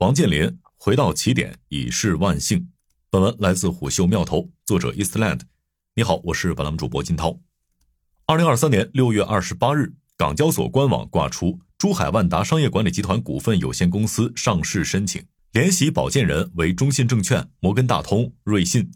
王健林回到起点已是万幸。本文来自虎嗅妙头，作者 Eastland。你好，我是本栏目主播金涛。二零二三年六月二十八日，港交所官网挂出珠海万达商业管理集团股份有限公司上市申请，联席保荐人为中信证券、摩根大通、瑞信。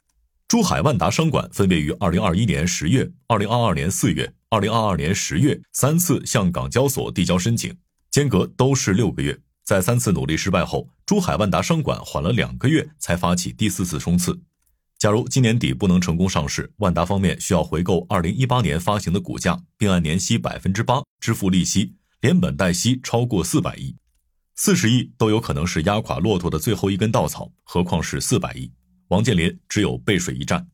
珠海万达商管分别于二零二一年十月、二零二二年四月、二零二二年十月三次向港交所递交申请，间隔都是六个月。在三次努力失败后，珠海万达商管缓了两个月才发起第四次冲刺。假如今年底不能成功上市，万达方面需要回购二零一八年发行的股价，并按年息百分之八支付利息，连本带息超过四百亿，四十亿都有可能是压垮骆驼的最后一根稻草，何况是四百亿？王健林只有背水一战。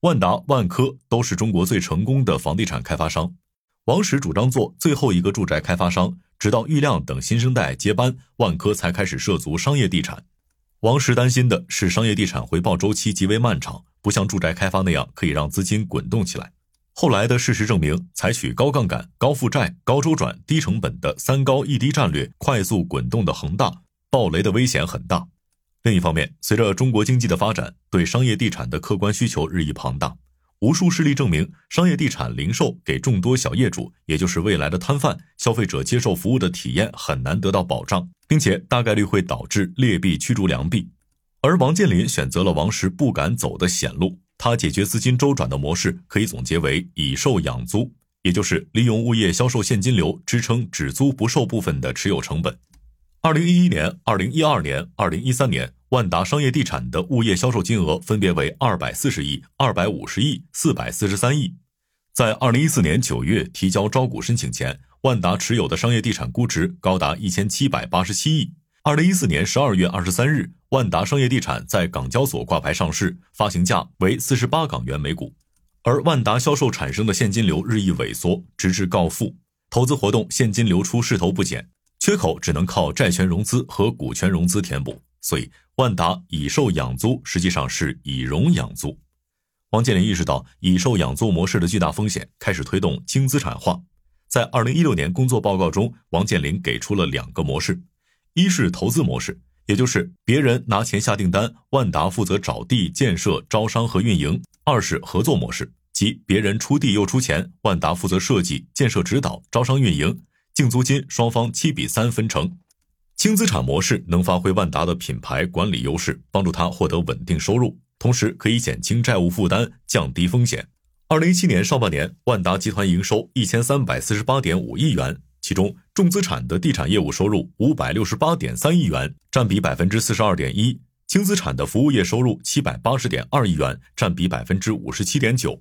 万达、万科都是中国最成功的房地产开发商，王石主张做最后一个住宅开发商。直到郁亮等新生代接班，万科才开始涉足商业地产。王石担心的是商业地产回报周期极为漫长，不像住宅开发那样可以让资金滚动起来。后来的事实证明，采取高杠杆、高负债、高周转、低成本的“三高一低”战略，快速滚动的恒大暴雷的危险很大。另一方面，随着中国经济的发展，对商业地产的客观需求日益庞大。无数事例证明，商业地产零售给众多小业主，也就是未来的摊贩、消费者接受服务的体验很难得到保障，并且大概率会导致劣币驱逐良币。而王健林选择了王石不敢走的险路，他解决资金周转的模式可以总结为以售养租，也就是利用物业销售现金流支撑只租不售部分的持有成本。二零一一年、二零一二年、二零一三年。万达商业地产的物业销售金额分别为二百四十亿、二百五十亿、四百四十三亿。在二零一四年九月提交招股申请前，万达持有的商业地产估值高达一千七百八十七亿。二零一四年十二月二十三日，万达商业地产在港交所挂牌上市，发行价为四十八港元每股。而万达销售产生的现金流日益萎缩，直至告负，投资活动现金流出势头不减，缺口只能靠债权融资和股权融资填补。所以，万达以售养租实际上是以融养租。王健林意识到以售养租模式的巨大风险，开始推动轻资产化。在二零一六年工作报告中，王健林给出了两个模式：一是投资模式，也就是别人拿钱下订单，万达负责找地、建设、招商和运营；二是合作模式，即别人出地又出钱，万达负责设计、建设、指导、招商、运营，净租金双方七比三分成。轻资产模式能发挥万达的品牌管理优势，帮助他获得稳定收入，同时可以减轻债务负担，降低风险。二零一七年上半年，万达集团营收一千三百四十八点五亿元，其中重资产的地产业务收入五百六十八点三亿元，占比百分之四十二点一；轻资产的服务业收入七百八十点二亿元，占比百分之五十七点九。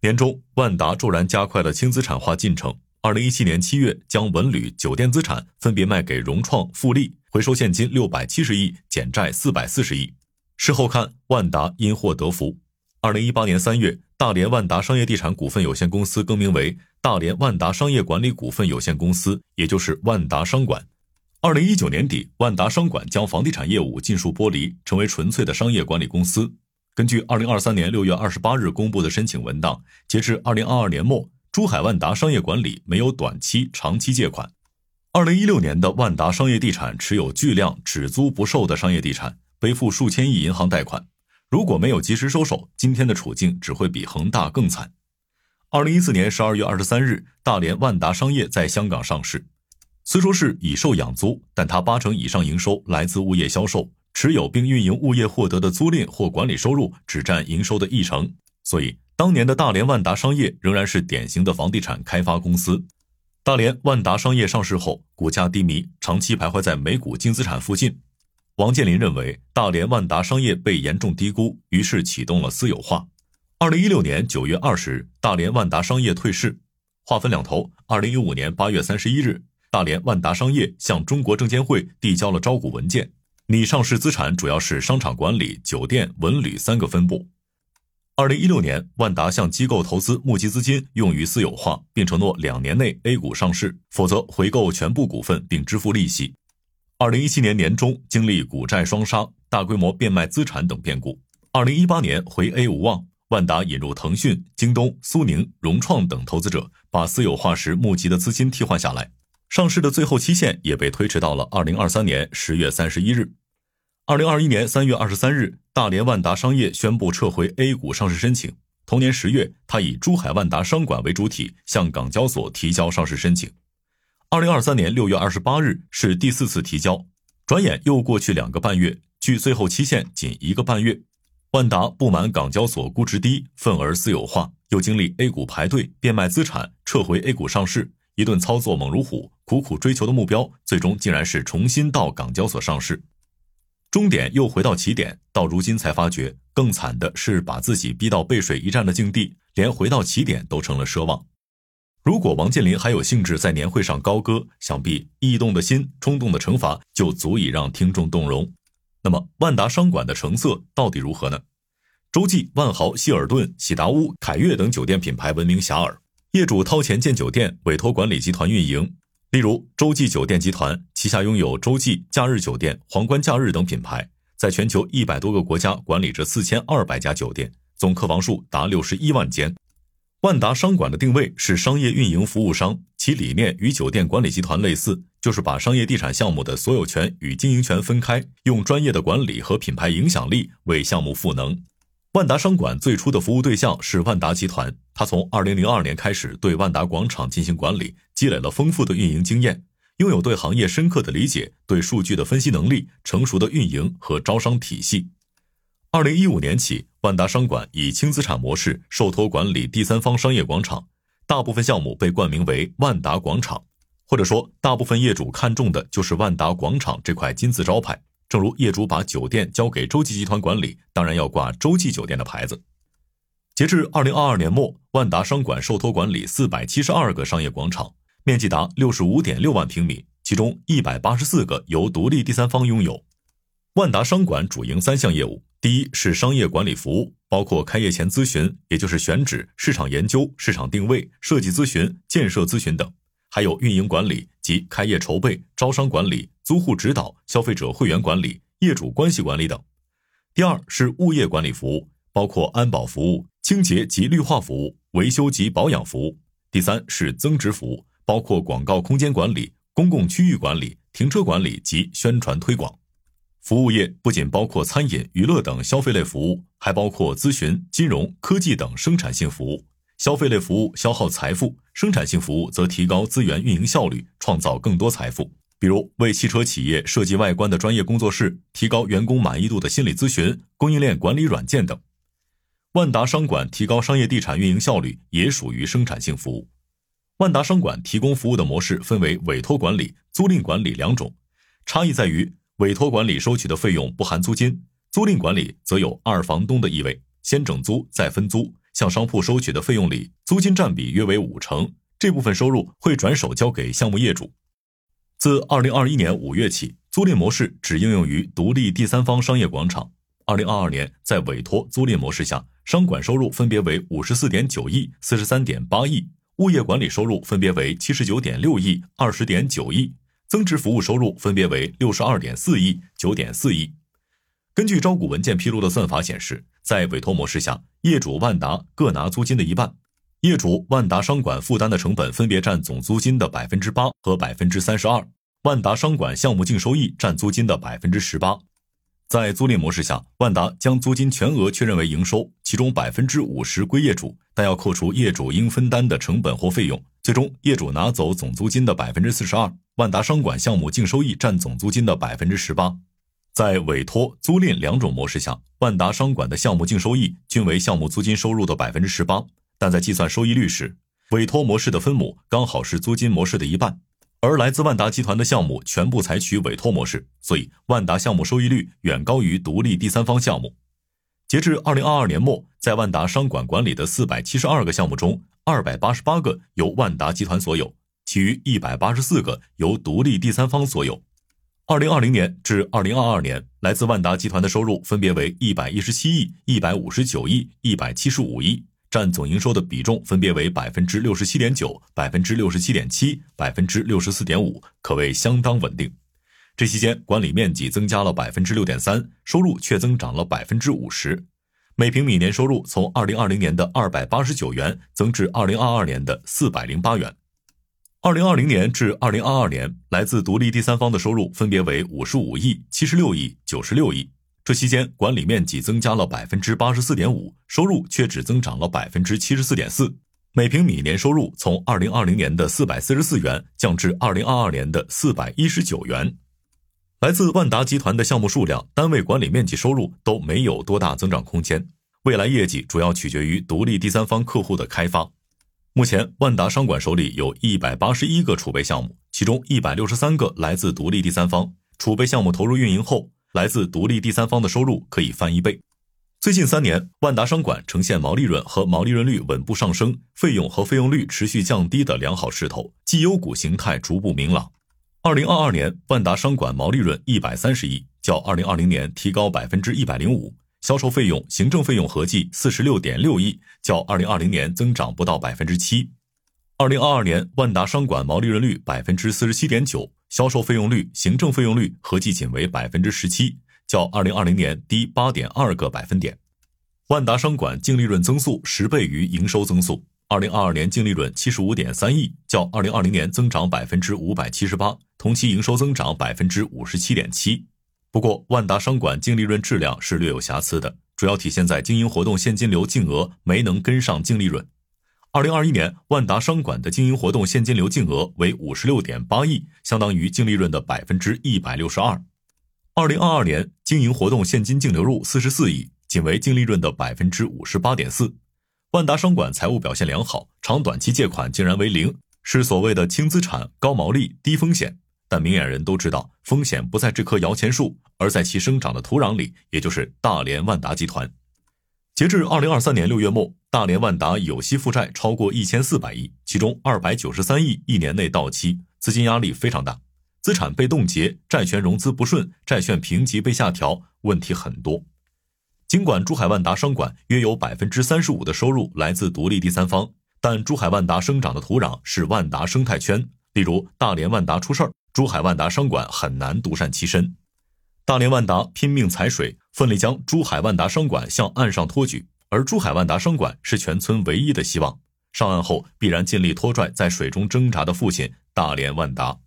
年中，万达骤然加快了轻资产化进程。二零一七年七月，将文旅酒店资产分别卖给融创、富力，回收现金六百七十亿，减债四百四十亿。事后看，万达因祸得福。二零一八年三月，大连万达商业地产股份有限公司更名为大连万达商业管理股份有限公司，也就是万达商管。二零一九年底，万达商管将房地产业务尽数剥离，成为纯粹的商业管理公司。根据二零二三年六月二十八日公布的申请文档，截至二零二二年末。珠海万达商业管理没有短期、长期借款。二零一六年的万达商业地产持有巨量只租不售的商业地产，背负数千亿银行贷款。如果没有及时收手，今天的处境只会比恒大更惨。二零一四年十二月二十三日，大连万达商业在香港上市。虽说是以售养租，但它八成以上营收来自物业销售，持有并运营物业获得的租赁或管理收入只占营收的一成，所以。当年的大连万达商业仍然是典型的房地产开发公司。大连万达商业上市后，股价低迷，长期徘徊在每股净资产附近。王健林认为，大连万达商业被严重低估，于是启动了私有化。二零一六年九月二十日，大连万达商业退市。话分两头，二零一五年八月三十一日，大连万达商业向中国证监会递交了招股文件，拟上市资产主要是商场管理、酒店、文旅三个分部。二零一六年，万达向机构投资募集资金用于私有化，并承诺两年内 A 股上市，否则回购全部股份并支付利息。二零一七年年中，经历股债双杀、大规模变卖资产等变故，二零一八年回 A 无望，万达引入腾讯、京东、苏宁、融创等投资者，把私有化时募集的资金替换下来。上市的最后期限也被推迟到了二零二三年十月三十一日。二零二一年三月二十三日，大连万达商业宣布撤回 A 股上市申请。同年十月，他以珠海万达商管为主体，向港交所提交上市申请。二零二三年六月二十八日是第四次提交，转眼又过去两个半月，距最后期限仅一个半月。万达不满港交所估值低，份额私有化，又经历 A 股排队、变卖资产、撤回 A 股上市，一顿操作猛如虎，苦苦追求的目标，最终竟然是重新到港交所上市。终点又回到起点，到如今才发觉，更惨的是把自己逼到背水一战的境地，连回到起点都成了奢望。如果王健林还有兴致在年会上高歌，想必异动的心、冲动的惩罚就足以让听众动容。那么，万达商管的成色到底如何呢？洲际、万豪、希尔顿、喜达屋、凯悦等酒店品牌闻名遐迩，业主掏钱建酒店，委托管理集团运营。例如，洲际酒店集团旗下拥有洲际假日酒店、皇冠假日等品牌，在全球一百多个国家管理着四千二百家酒店，总客房数达六十一万间。万达商管的定位是商业运营服务商，其理念与酒店管理集团类似，就是把商业地产项目的所有权与经营权分开，用专业的管理和品牌影响力为项目赋能。万达商管最初的服务对象是万达集团，他从二零零二年开始对万达广场进行管理，积累了丰富的运营经验，拥有对行业深刻的理解、对数据的分析能力、成熟的运营和招商体系。二零一五年起，万达商管以轻资产模式受托管理第三方商业广场，大部分项目被冠名为万达广场，或者说，大部分业主看中的就是万达广场这块金字招牌。正如业主把酒店交给洲际集团管理，当然要挂洲际酒店的牌子。截至二零二二年末，万达商管受托管理四百七十二个商业广场，面积达六十五点六万平米，其中一百八十四个由独立第三方拥有。万达商管主营三项业务：第一是商业管理服务，包括开业前咨询，也就是选址、市场研究、市场定位、设计咨询、建设咨询等；还有运营管理及开业筹备、招商管理、租户指导、消费者会员管理、业主关系管理等。第二是物业管理服务，包括安保服务、清洁及绿化服务、维修及保养服务。第三是增值服务，包括广告空间管理、公共区域管理、停车管理及宣传推广。服务业不仅包括餐饮、娱乐等消费类服务，还包括咨询、金融、科技等生产性服务。消费类服务消耗财富，生产性服务则提高资源运营效率，创造更多财富。比如为汽车企业设计外观的专业工作室，提高员工满意度的心理咨询、供应链管理软件等。万达商管提高商业地产运营效率，也属于生产性服务。万达商管提供服务的模式分为委托管理、租赁管理两种，差异在于。委托管理收取的费用不含租金，租赁管理则有二房东的意味，先整租再分租。向商铺收取的费用里，租金占比约为五成，这部分收入会转手交给项目业主。自二零二一年五月起，租赁模式只应用于独立第三方商业广场。二零二二年，在委托租赁模式下，商管收入分别为五十四点九亿、四十三点八亿，物业管理收入分别为七十九点六亿、二十点九亿。增值服务收入分别为六十二点四亿、九点四亿。根据招股文件披露的算法显示，在委托模式下，业主万达各拿租金的一半，业主万达商管负担的成本分别占总租金的百分之八和百分之三十二，万达商管项目净收益占租金的百分之十八。在租赁模式下，万达将租金全额确认为营收，其中百分之五十归业主，但要扣除业主应分担的成本或费用，最终业主拿走总租金的百分之四十二。万达商管项目净收益占总租金的百分之十八，在委托、租赁两种模式下，万达商管的项目净收益均为项目租金收入的百分之十八。但在计算收益率时，委托模式的分母刚好是租金模式的一半，而来自万达集团的项目全部采取委托模式，所以万达项目收益率远高于独立第三方项目。截至二零二二年末，在万达商管管理的四百七十二个项目中，二百八十八个由万达集团所有。其余一百八十四个由独立第三方所有。二零二零年至二零二二年，来自万达集团的收入分别为一百一十七亿、一百五十九亿、一百七十五亿，占总营收的比重分别为百分之六十七点九、百分之六十七点七、百分之六十四点五，可谓相当稳定。这期间，管理面积增加了百分之六点三，收入却增长了百分之五十，每平米年收入从二零二零年的二百八十九元增至二零二二年的四百零八元。二零二零年至二零二二年，来自独立第三方的收入分别为五十五亿、七十六亿、九十六亿。这期间，管理面积增加了百分之八十四点五，收入却只增长了百分之七十四点四。每平米年收入从二零二零年的四百四十四元降至二零二二年的四百一十九元。来自万达集团的项目数量、单位管理面积、收入都没有多大增长空间。未来业绩主要取决于独立第三方客户的开发。目前，万达商管手里有一百八十一个储备项目，其中一百六十三个来自独立第三方。储备项目投入运营后，来自独立第三方的收入可以翻一倍。最近三年，万达商管呈现毛利润和毛利润率稳步上升，费用和费用率持续降低的良好势头，绩优股形态逐步明朗。二零二二年，万达商管毛利润一百三十亿，较二零二零年提高百分之一百零五。销售费用、行政费用合计四十六点六亿，较二零二零年增长不到百分之七。二零二二年，万达商管毛利润率百分之四十七点九，销售费用率、行政费用率合计仅为百分之十七，较二零二零年低八点二个百分点。万达商管净利润增速十倍于营收增速，二零二二年净利润七十五点三亿，较二零二零年增长百分之五百七十八，同期营收增长百分之五十七点七。不过，万达商管净利润质量是略有瑕疵的，主要体现在经营活动现金流净额没能跟上净利润。二零二一年，万达商管的经营活动现金流净额为五十六点八亿，相当于净利润的百分之一百六十二。二零二二年，经营活动现金净流入四十四亿，仅为净利润的百分之五十八点四。万达商管财务表现良好，长短期借款竟然为零，是所谓的轻资产、高毛利、低风险。但明眼人都知道，风险不在这棵摇钱树，而在其生长的土壤里，也就是大连万达集团。截至二零二三年六月末，大连万达有息负债超过一千四百亿，其中二百九十三亿一年内到期，资金压力非常大，资产被冻结，债权融资不顺，债券评级被下调，问题很多。尽管珠海万达商管约有百分之三十五的收入来自独立第三方，但珠海万达生长的土壤是万达生态圈，例如大连万达出事儿。珠海万达商管很难独善其身，大连万达拼命踩水，奋力将珠海万达商管向岸上托举，而珠海万达商管是全村唯一的希望。上岸后必然尽力拖拽在水中挣扎的父亲大连万达。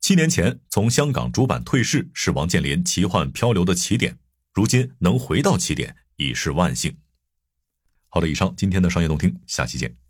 七年前从香港主板退市是王健林奇幻漂流的起点，如今能回到起点已是万幸。好的，以上今天的商业动听，下期见。